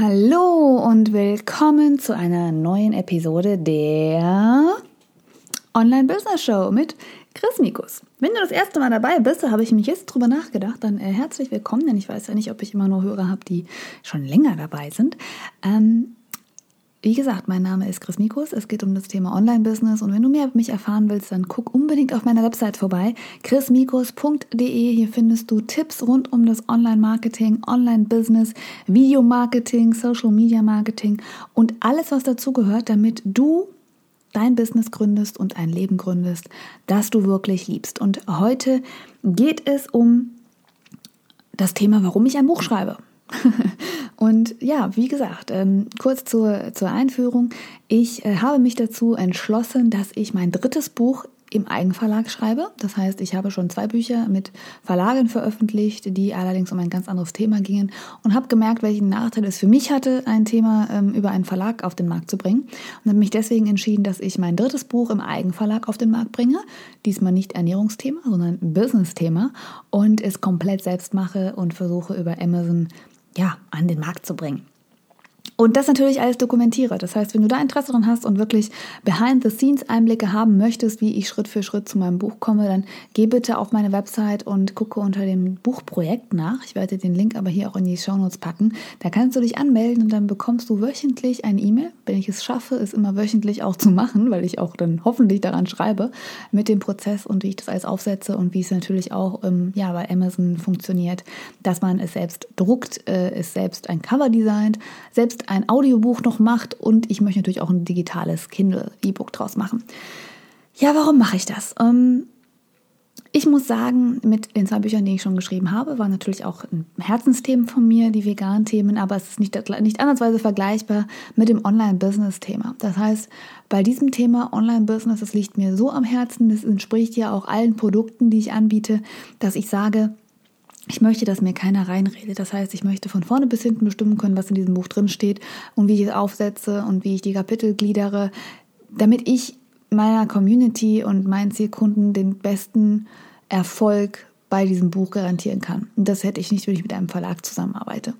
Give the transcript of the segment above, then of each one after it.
Hallo und willkommen zu einer neuen Episode der Online Business Show mit Chris Mikus. Wenn du das erste Mal dabei bist, habe ich mich jetzt drüber nachgedacht, dann äh, herzlich willkommen, denn ich weiß ja nicht, ob ich immer nur Hörer habe, die schon länger dabei sind. Ähm, wie gesagt, mein Name ist Chris Mikus. Es geht um das Thema Online-Business. Und wenn du mehr über mich erfahren willst, dann guck unbedingt auf meiner Website vorbei. chrismikus.de. Hier findest du Tipps rund um das Online-Marketing, Online-Business, Videomarketing, Social-Media-Marketing und alles, was dazugehört, damit du dein Business gründest und ein Leben gründest, das du wirklich liebst. Und heute geht es um das Thema, warum ich ein Buch schreibe. Und ja, wie gesagt, ähm, kurz zur, zur Einführung. Ich äh, habe mich dazu entschlossen, dass ich mein drittes Buch im Eigenverlag schreibe. Das heißt, ich habe schon zwei Bücher mit Verlagen veröffentlicht, die allerdings um ein ganz anderes Thema gingen und habe gemerkt, welchen Nachteil es für mich hatte, ein Thema ähm, über einen Verlag auf den Markt zu bringen. Und habe mich deswegen entschieden, dass ich mein drittes Buch im Eigenverlag auf den Markt bringe. Diesmal nicht Ernährungsthema, sondern Business-Thema und es komplett selbst mache und versuche über Amazon ja, an den Markt zu bringen. Und das natürlich alles dokumentiere. Das heißt, wenn du da Interesse dran hast und wirklich Behind-the-Scenes-Einblicke haben möchtest, wie ich Schritt für Schritt zu meinem Buch komme, dann geh bitte auf meine Website und gucke unter dem Buchprojekt nach. Ich werde den Link aber hier auch in die Shownotes packen. Da kannst du dich anmelden und dann bekommst du wöchentlich ein E-Mail, wenn ich es schaffe, es immer wöchentlich auch zu machen, weil ich auch dann hoffentlich daran schreibe, mit dem Prozess und wie ich das alles aufsetze und wie es natürlich auch ähm, ja, bei Amazon funktioniert, dass man es selbst druckt, äh, es selbst ein Cover designt, selbst ein Audiobuch noch macht und ich möchte natürlich auch ein digitales Kindle-E-Book draus machen. Ja, warum mache ich das? Ähm, ich muss sagen, mit den zwei Büchern, die ich schon geschrieben habe, waren natürlich auch Herzensthemen von mir, die veganen Themen, aber es ist nicht, nicht andersweise vergleichbar mit dem Online-Business-Thema. Das heißt, bei diesem Thema Online-Business, das liegt mir so am Herzen, das entspricht ja auch allen Produkten, die ich anbiete, dass ich sage, ich möchte, dass mir keiner reinredet. Das heißt, ich möchte von vorne bis hinten bestimmen können, was in diesem Buch drin steht und wie ich es aufsetze und wie ich die Kapitel gliedere, damit ich meiner Community und meinen Zielkunden den besten Erfolg bei diesem Buch garantieren kann. Und das hätte ich nicht, wenn ich mit einem Verlag zusammenarbeite.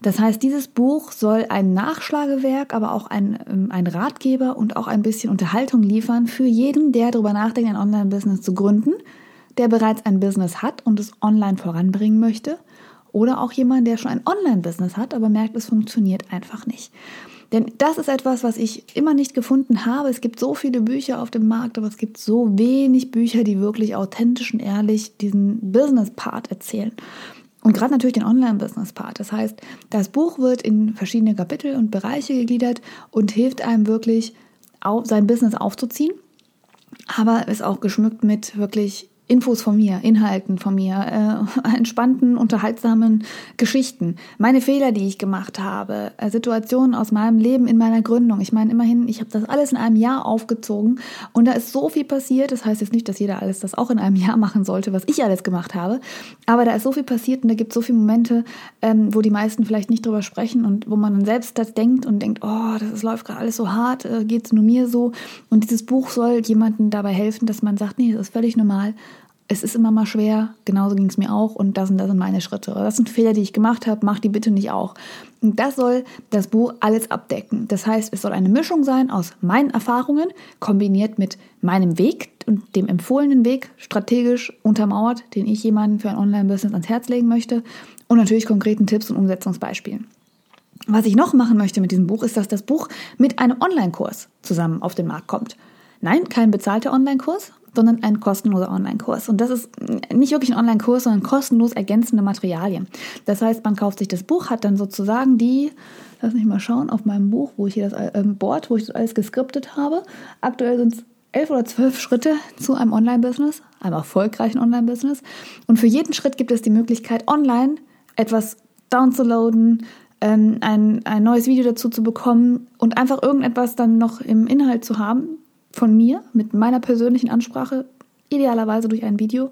Das heißt, dieses Buch soll ein Nachschlagewerk, aber auch ein, ähm, ein Ratgeber und auch ein bisschen Unterhaltung liefern für jeden, der darüber nachdenkt, ein Online-Business zu gründen der bereits ein Business hat und es online voranbringen möchte. Oder auch jemand, der schon ein Online-Business hat, aber merkt, es funktioniert einfach nicht. Denn das ist etwas, was ich immer nicht gefunden habe. Es gibt so viele Bücher auf dem Markt, aber es gibt so wenig Bücher, die wirklich authentisch und ehrlich diesen Business-Part erzählen. Und gerade natürlich den Online-Business-Part. Das heißt, das Buch wird in verschiedene Kapitel und Bereiche gegliedert und hilft einem wirklich, sein Business aufzuziehen. Aber ist auch geschmückt mit wirklich Infos von mir, Inhalten von mir, äh, entspannten, unterhaltsamen Geschichten, meine Fehler, die ich gemacht habe, äh, Situationen aus meinem Leben in meiner Gründung. Ich meine, immerhin, ich habe das alles in einem Jahr aufgezogen und da ist so viel passiert. Das heißt jetzt nicht, dass jeder alles das auch in einem Jahr machen sollte, was ich alles gemacht habe, aber da ist so viel passiert und da gibt es so viele Momente, ähm, wo die meisten vielleicht nicht drüber sprechen und wo man dann selbst das denkt und denkt, oh, das, das läuft gerade alles so hart, äh, geht es nur mir so. Und dieses Buch soll jemandem dabei helfen, dass man sagt, nee, das ist völlig normal es ist immer mal schwer, genauso ging es mir auch und das und das sind meine Schritte. Das sind Fehler, die ich gemacht habe, mach die bitte nicht auch. Und das soll das Buch alles abdecken. Das heißt, es soll eine Mischung sein aus meinen Erfahrungen kombiniert mit meinem Weg und dem empfohlenen Weg, strategisch untermauert, den ich jemandem für ein Online-Business ans Herz legen möchte und natürlich konkreten Tipps und Umsetzungsbeispielen. Was ich noch machen möchte mit diesem Buch, ist, dass das Buch mit einem Online-Kurs zusammen auf den Markt kommt. Nein, kein bezahlter Online-Kurs, sondern ein kostenloser Online-Kurs. Und das ist nicht wirklich ein Online-Kurs, sondern kostenlos ergänzende Materialien. Das heißt, man kauft sich das Buch, hat dann sozusagen die, lass mich mal schauen, auf meinem Buch, wo ich hier das äh, Board, wo ich das alles geskriptet habe. Aktuell sind es elf oder zwölf Schritte zu einem Online-Business, einem erfolgreichen Online-Business. Und für jeden Schritt gibt es die Möglichkeit, online etwas downzuladen, ähm, ein, ein neues Video dazu zu bekommen und einfach irgendetwas dann noch im Inhalt zu haben, von mir mit meiner persönlichen Ansprache, idealerweise durch ein Video,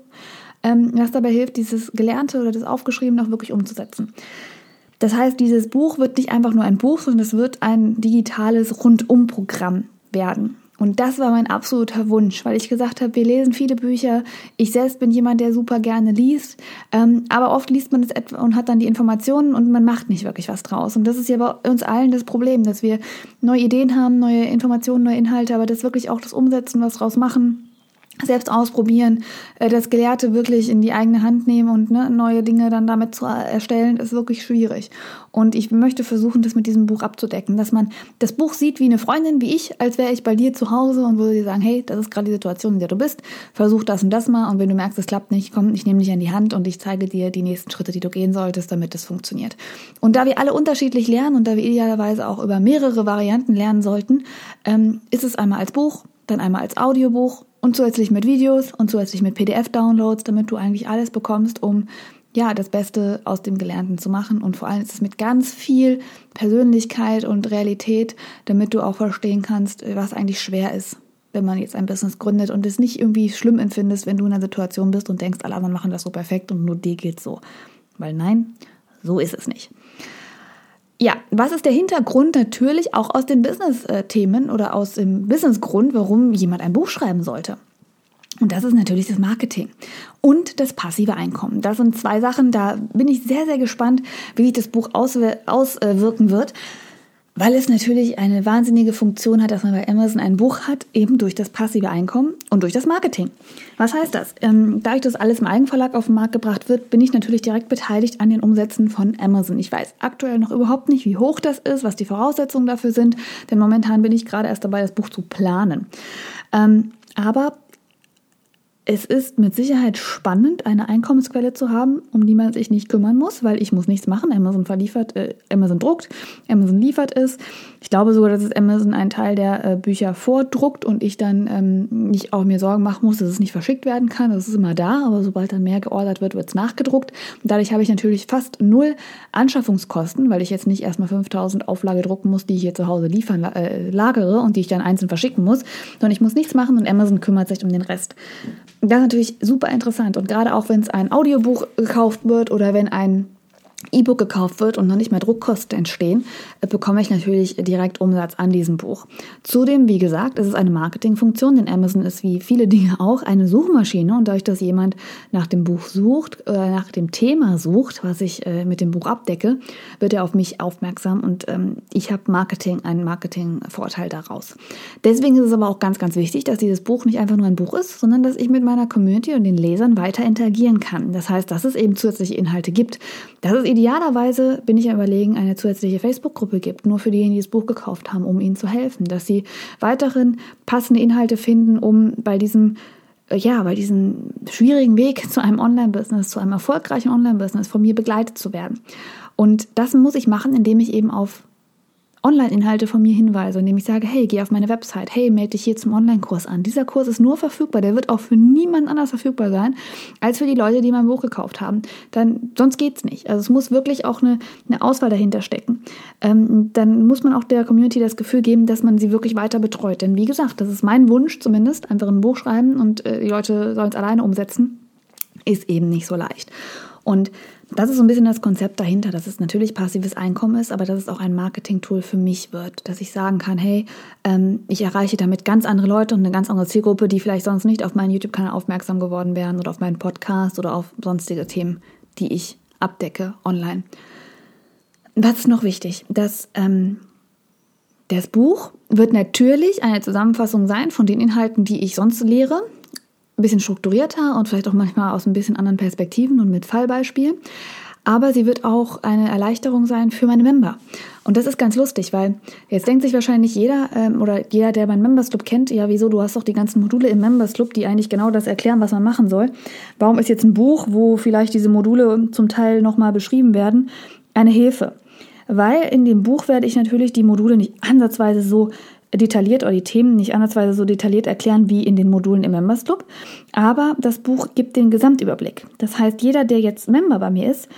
ähm, was dabei hilft, dieses Gelernte oder das Aufgeschriebene auch wirklich umzusetzen. Das heißt, dieses Buch wird nicht einfach nur ein Buch, sondern es wird ein digitales Rundumprogramm werden. Und das war mein absoluter Wunsch, weil ich gesagt habe, wir lesen viele Bücher. Ich selbst bin jemand, der super gerne liest. Ähm, aber oft liest man es etwa und hat dann die Informationen und man macht nicht wirklich was draus. Und das ist ja bei uns allen das Problem, dass wir neue Ideen haben, neue Informationen, neue Inhalte, aber das wirklich auch das Umsetzen, was draus machen selbst ausprobieren, äh, das Gelehrte wirklich in die eigene Hand nehmen und ne, neue Dinge dann damit zu erstellen, ist wirklich schwierig. Und ich möchte versuchen, das mit diesem Buch abzudecken, dass man das Buch sieht wie eine Freundin, wie ich, als wäre ich bei dir zu Hause und würde dir sagen, hey, das ist gerade die Situation, in der du bist, versuch das und das mal und wenn du merkst, es klappt nicht, komm, ich nehme dich an die Hand und ich zeige dir die nächsten Schritte, die du gehen solltest, damit es funktioniert. Und da wir alle unterschiedlich lernen und da wir idealerweise auch über mehrere Varianten lernen sollten, ähm, ist es einmal als Buch, dann einmal als Audiobuch und zusätzlich mit Videos und zusätzlich mit PDF-Downloads, damit du eigentlich alles bekommst, um ja, das Beste aus dem Gelernten zu machen. Und vor allem ist es mit ganz viel Persönlichkeit und Realität, damit du auch verstehen kannst, was eigentlich schwer ist, wenn man jetzt ein Business gründet und es nicht irgendwie schlimm empfindest, wenn du in einer Situation bist und denkst, alle anderen machen das so perfekt und nur dir geht's so. Weil nein, so ist es nicht. Ja, was ist der Hintergrund? Natürlich auch aus den Business-Themen oder aus dem Business-Grund, warum jemand ein Buch schreiben sollte. Und das ist natürlich das Marketing und das passive Einkommen. Das sind zwei Sachen, da bin ich sehr, sehr gespannt, wie sich das Buch auswirken wird weil es natürlich eine wahnsinnige Funktion hat, dass man bei Amazon ein Buch hat, eben durch das passive Einkommen und durch das Marketing. Was heißt das? Ähm, dadurch, dass alles im Eigenverlag auf den Markt gebracht wird, bin ich natürlich direkt beteiligt an den Umsätzen von Amazon. Ich weiß aktuell noch überhaupt nicht, wie hoch das ist, was die Voraussetzungen dafür sind, denn momentan bin ich gerade erst dabei, das Buch zu planen. Ähm, aber es ist mit Sicherheit spannend, eine Einkommensquelle zu haben, um die man sich nicht kümmern muss, weil ich muss nichts machen. Amazon verliefert, äh, Amazon druckt, Amazon liefert es. Ich glaube sogar, dass es Amazon einen Teil der äh, Bücher vordruckt und ich dann ähm, nicht auch mir Sorgen machen muss, dass es nicht verschickt werden kann. Das ist immer da, aber sobald dann mehr geordert wird, wird es nachgedruckt. Und dadurch habe ich natürlich fast null Anschaffungskosten, weil ich jetzt nicht erstmal 5000 Auflage drucken muss, die ich hier zu Hause liefern, äh, lagere und die ich dann einzeln verschicken muss, sondern ich muss nichts machen und Amazon kümmert sich um den Rest. Das ist natürlich super interessant. Und gerade auch wenn es ein Audiobuch gekauft wird oder wenn ein E-Book gekauft wird und noch nicht mehr Druckkosten entstehen, äh, bekomme ich natürlich direkt Umsatz an diesem Buch. Zudem, wie gesagt, ist es eine Marketingfunktion, denn Amazon ist wie viele Dinge auch eine Suchmaschine und dadurch, dass jemand nach dem Buch sucht, äh, nach dem Thema sucht, was ich äh, mit dem Buch abdecke, wird er auf mich aufmerksam und ähm, ich habe Marketing, einen Marketingvorteil daraus. Deswegen ist es aber auch ganz, ganz wichtig, dass dieses Buch nicht einfach nur ein Buch ist, sondern dass ich mit meiner Community und den Lesern weiter interagieren kann. Das heißt, dass es eben zusätzliche Inhalte gibt. Das ist idealerweise bin ich ja überlegen, eine zusätzliche Facebook-Gruppe gibt, nur für diejenigen, die das Buch gekauft haben, um ihnen zu helfen, dass sie weiteren passende Inhalte finden, um bei diesem äh, ja, bei diesem schwierigen Weg zu einem Online-Business, zu einem erfolgreichen Online-Business von mir begleitet zu werden. Und das muss ich machen, indem ich eben auf Online-Inhalte von mir hinweise, indem ich sage, hey, geh auf meine Website, hey, melde dich hier zum Online-Kurs an. Dieser Kurs ist nur verfügbar, der wird auch für niemand anders verfügbar sein, als für die Leute, die mein Buch gekauft haben. Dann, sonst geht's nicht. Also es muss wirklich auch eine, eine Auswahl dahinter stecken. Ähm, dann muss man auch der Community das Gefühl geben, dass man sie wirklich weiter betreut. Denn wie gesagt, das ist mein Wunsch zumindest, einfach ein Buch schreiben und äh, die Leute sollen es alleine umsetzen, ist eben nicht so leicht. Und das ist so ein bisschen das Konzept dahinter, dass es natürlich passives Einkommen ist, aber dass es auch ein Marketing-Tool für mich wird, dass ich sagen kann, hey, ähm, ich erreiche damit ganz andere Leute und eine ganz andere Zielgruppe, die vielleicht sonst nicht auf meinen YouTube-Kanal aufmerksam geworden wären oder auf meinen Podcast oder auf sonstige Themen, die ich abdecke online. Was ist noch wichtig? Dass ähm, das Buch wird natürlich eine Zusammenfassung sein von den Inhalten, die ich sonst lehre, ein bisschen strukturierter und vielleicht auch manchmal aus ein bisschen anderen Perspektiven und mit Fallbeispielen. Aber sie wird auch eine Erleichterung sein für meine Member. Und das ist ganz lustig, weil jetzt denkt sich wahrscheinlich jeder ähm, oder jeder, der meinen Members Club kennt, ja, wieso, du hast doch die ganzen Module im Members Club, die eigentlich genau das erklären, was man machen soll. Warum ist jetzt ein Buch, wo vielleicht diese Module zum Teil nochmal beschrieben werden, eine Hilfe? Weil in dem Buch werde ich natürlich die Module nicht ansatzweise so detailliert oder die Themen nicht andersweise so detailliert erklären wie in den Modulen im Members Club. Aber das Buch gibt den Gesamtüberblick. Das heißt, jeder, der jetzt Member bei mir ist,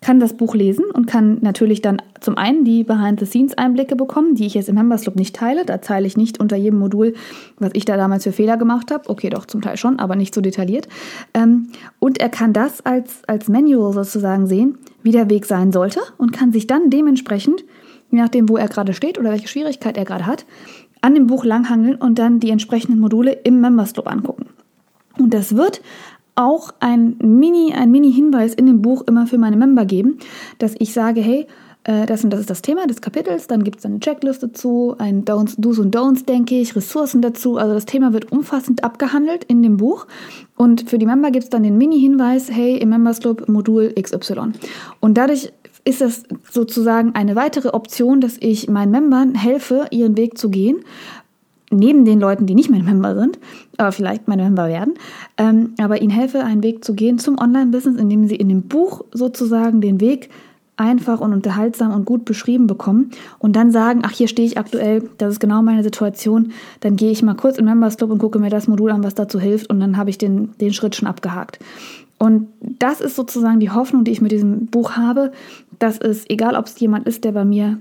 kann das Buch lesen und kann natürlich dann zum einen die Behind-the-Scenes-Einblicke bekommen, die ich jetzt im Members Club nicht teile. Da teile ich nicht unter jedem Modul, was ich da damals für Fehler gemacht habe. Okay, doch, zum Teil schon, aber nicht so detailliert. Ähm, und er kann das als, als Manual sozusagen sehen, wie der Weg sein sollte und kann sich dann dementsprechend je nachdem, wo er gerade steht oder welche Schwierigkeit er gerade hat, an dem Buch langhangeln und dann die entsprechenden Module im Members Club angucken. Und das wird auch ein Mini, ein Mini-Hinweis in dem Buch immer für meine Member geben, dass ich sage, hey, äh, das und das ist das Thema des Kapitels, dann gibt es eine Checkliste dazu, ein Don'ts, Do's und Don'ts, denke ich, Ressourcen dazu. Also das Thema wird umfassend abgehandelt in dem Buch. Und für die Member gibt es dann den Mini-Hinweis, hey, im Members Club Modul XY. Und dadurch ist das sozusagen eine weitere Option, dass ich meinen Membern helfe, ihren Weg zu gehen. Neben den Leuten, die nicht meine Member sind, aber vielleicht meine Member werden, ähm, aber ihnen helfe, einen Weg zu gehen zum Online-Business, indem sie in dem Buch sozusagen den Weg einfach und unterhaltsam und gut beschrieben bekommen und dann sagen, ach, hier stehe ich aktuell, das ist genau meine Situation, dann gehe ich mal kurz in Members Club und gucke mir das Modul an, was dazu hilft und dann habe ich den, den Schritt schon abgehakt. Und das ist sozusagen die Hoffnung, die ich mit diesem Buch habe, dass es, egal ob es jemand ist, der bei mir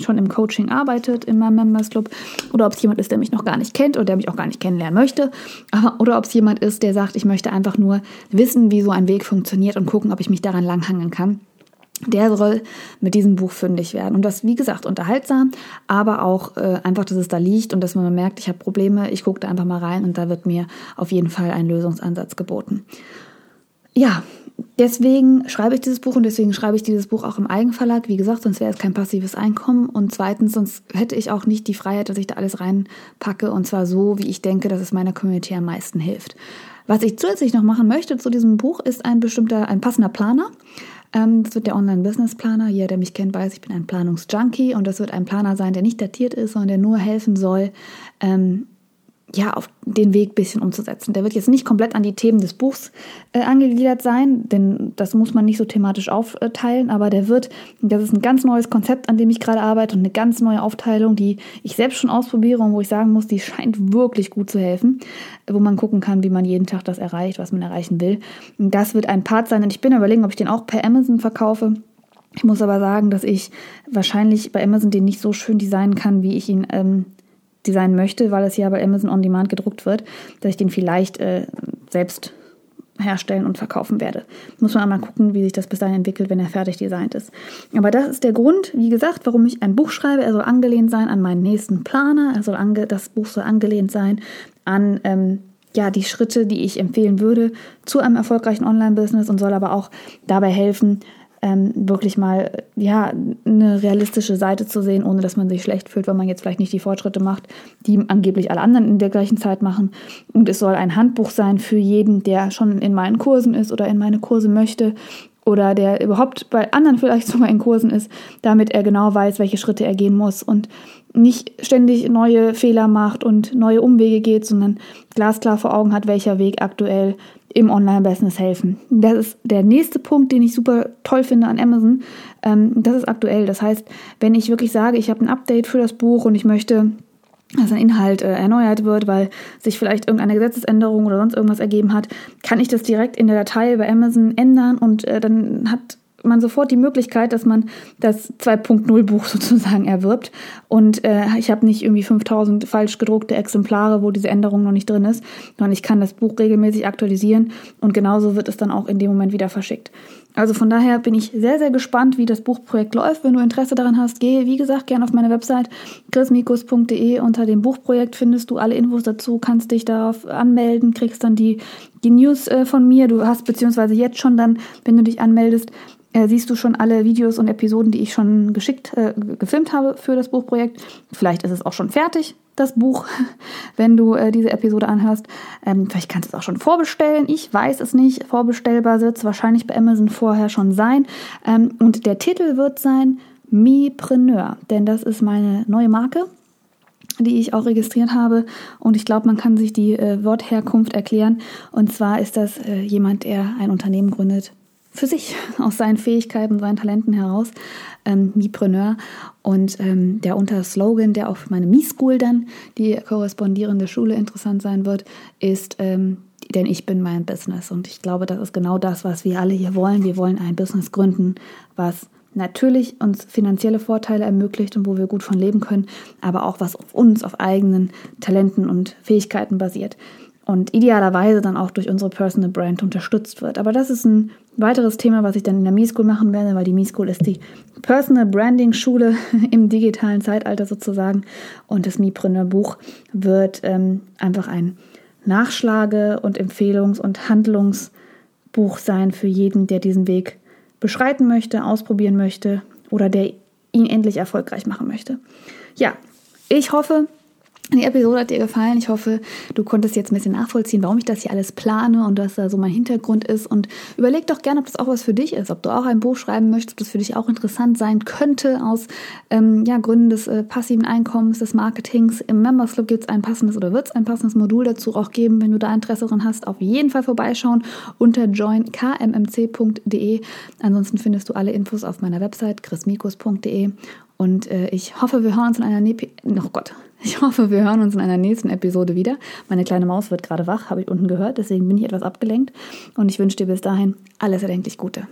schon im Coaching arbeitet, in meinem Members Club, oder ob es jemand ist, der mich noch gar nicht kennt oder der mich auch gar nicht kennenlernen möchte, oder ob es jemand ist, der sagt, ich möchte einfach nur wissen, wie so ein Weg funktioniert und gucken, ob ich mich daran langhangeln kann der soll mit diesem Buch fündig werden. Und das, wie gesagt, unterhaltsam, aber auch äh, einfach, dass es da liegt und dass man merkt, ich habe Probleme, ich gucke da einfach mal rein und da wird mir auf jeden Fall ein Lösungsansatz geboten. Ja, deswegen schreibe ich dieses Buch und deswegen schreibe ich dieses Buch auch im Eigenverlag. Wie gesagt, sonst wäre es kein passives Einkommen und zweitens, sonst hätte ich auch nicht die Freiheit, dass ich da alles reinpacke und zwar so, wie ich denke, dass es meiner Community am meisten hilft. Was ich zusätzlich noch machen möchte zu diesem Buch, ist ein bestimmter, ein passender Planer. Ähm, das wird der Online-Business-Planer. Jeder, der mich kennt, weiß, ich bin ein Planungsjunkie und das wird ein Planer sein, der nicht datiert ist, sondern der nur helfen soll, ähm, ja, auf den Weg ein bisschen umzusetzen. Der wird jetzt nicht komplett an die Themen des Buchs äh, angegliedert sein, denn das muss man nicht so thematisch aufteilen, aber der wird, das ist ein ganz neues Konzept, an dem ich gerade arbeite und eine ganz neue Aufteilung, die ich selbst schon ausprobiere und wo ich sagen muss, die scheint wirklich gut zu helfen, wo man gucken kann, wie man jeden Tag das erreicht, was man erreichen will. Das wird ein Part sein und ich bin überlegen, ob ich den auch per Amazon verkaufe. Ich muss aber sagen, dass ich wahrscheinlich bei Amazon den nicht so schön designen kann, wie ich ihn ähm, designen möchte, weil es ja bei Amazon On Demand gedruckt wird, dass ich den vielleicht äh, selbst herstellen und verkaufen werde. Muss man einmal gucken, wie sich das bis dahin entwickelt, wenn er fertig designt ist. Aber das ist der Grund, wie gesagt, warum ich ein Buch schreibe. Er soll angelehnt sein an meinen nächsten Planer. Er soll ange das Buch soll angelehnt sein an ähm, ja, die Schritte, die ich empfehlen würde zu einem erfolgreichen Online-Business und soll aber auch dabei helfen, ähm, wirklich mal ja eine realistische Seite zu sehen, ohne dass man sich schlecht fühlt, weil man jetzt vielleicht nicht die Fortschritte macht, die angeblich alle anderen in der gleichen Zeit machen. Und es soll ein Handbuch sein für jeden, der schon in meinen Kursen ist oder in meine Kurse möchte oder der überhaupt bei anderen vielleicht sogar in Kursen ist, damit er genau weiß, welche Schritte er gehen muss und nicht ständig neue Fehler macht und neue Umwege geht, sondern glasklar vor Augen hat, welcher Weg aktuell im Online-Business helfen. Das ist der nächste Punkt, den ich super toll finde an Amazon. Ähm, das ist aktuell. Das heißt, wenn ich wirklich sage, ich habe ein Update für das Buch und ich möchte dass ein Inhalt äh, erneuert wird, weil sich vielleicht irgendeine Gesetzesänderung oder sonst irgendwas ergeben hat, kann ich das direkt in der Datei bei Amazon ändern und äh, dann hat man sofort die Möglichkeit, dass man das 2.0 Buch sozusagen erwirbt. Und äh, ich habe nicht irgendwie 5000 falsch gedruckte Exemplare, wo diese Änderung noch nicht drin ist, sondern ich kann das Buch regelmäßig aktualisieren und genauso wird es dann auch in dem Moment wieder verschickt. Also von daher bin ich sehr, sehr gespannt, wie das Buchprojekt läuft. Wenn du Interesse daran hast, gehe, wie gesagt, gerne auf meine Website chrismikus.de. Unter dem Buchprojekt findest du alle Infos dazu, kannst dich darauf anmelden, kriegst dann die, die News äh, von mir. Du hast beziehungsweise jetzt schon dann, wenn du dich anmeldest, äh, siehst du schon alle Videos und Episoden, die ich schon geschickt, äh, gefilmt habe für das Buchprojekt. Vielleicht ist es auch schon fertig, das Buch, wenn du äh, diese Episode anhörst. Ähm, vielleicht kannst du es auch schon vorbestellen. Ich weiß es nicht. Vorbestellbar wird es wahrscheinlich bei Amazon vorher schon sein. Ähm, und der Titel wird sein Mipreneur, denn das ist meine neue Marke die ich auch registriert habe. Und ich glaube, man kann sich die äh, Wortherkunft erklären. Und zwar ist das äh, jemand, der ein Unternehmen gründet, für sich, aus seinen Fähigkeiten, seinen Talenten heraus, ähm, Mipreneur. Und ähm, der Unterslogan, der auch für meine Mi-School dann, die korrespondierende Schule interessant sein wird, ist, ähm, denn ich bin mein Business. Und ich glaube, das ist genau das, was wir alle hier wollen. Wir wollen ein Business gründen, was natürlich uns finanzielle Vorteile ermöglicht und wo wir gut von leben können, aber auch was auf uns, auf eigenen Talenten und Fähigkeiten basiert und idealerweise dann auch durch unsere Personal Brand unterstützt wird. Aber das ist ein weiteres Thema, was ich dann in der Me-School machen werde, weil die Me-School ist die Personal Branding Schule im digitalen Zeitalter sozusagen. Und das Mipreneur Buch wird ähm, einfach ein Nachschlage- und Empfehlungs- und Handlungsbuch sein für jeden, der diesen Weg beschreiten möchte, ausprobieren möchte oder der ihn endlich erfolgreich machen möchte. Ja, ich hoffe, die Episode hat dir gefallen. Ich hoffe, du konntest jetzt ein bisschen nachvollziehen, warum ich das hier alles plane und was da so mein Hintergrund ist. Und überleg doch gerne, ob das auch was für dich ist, ob du auch ein Buch schreiben möchtest, ob das für dich auch interessant sein könnte aus ähm, ja, Gründen des äh, passiven Einkommens, des Marketings. Im Members Club gibt es ein passendes oder wird es ein passendes Modul dazu auch geben. Wenn du da Interesse daran hast, auf jeden Fall vorbeischauen unter joinkmmc.de. Ansonsten findest du alle Infos auf meiner Website chrismikus.de. Und äh, ich hoffe, wir hören uns in einer Nepi oh Gott, ich hoffe, wir hören uns in einer nächsten Episode wieder. Meine kleine Maus wird gerade wach, habe ich unten gehört, deswegen bin ich etwas abgelenkt. Und ich wünsche dir bis dahin alles erdenklich Gute.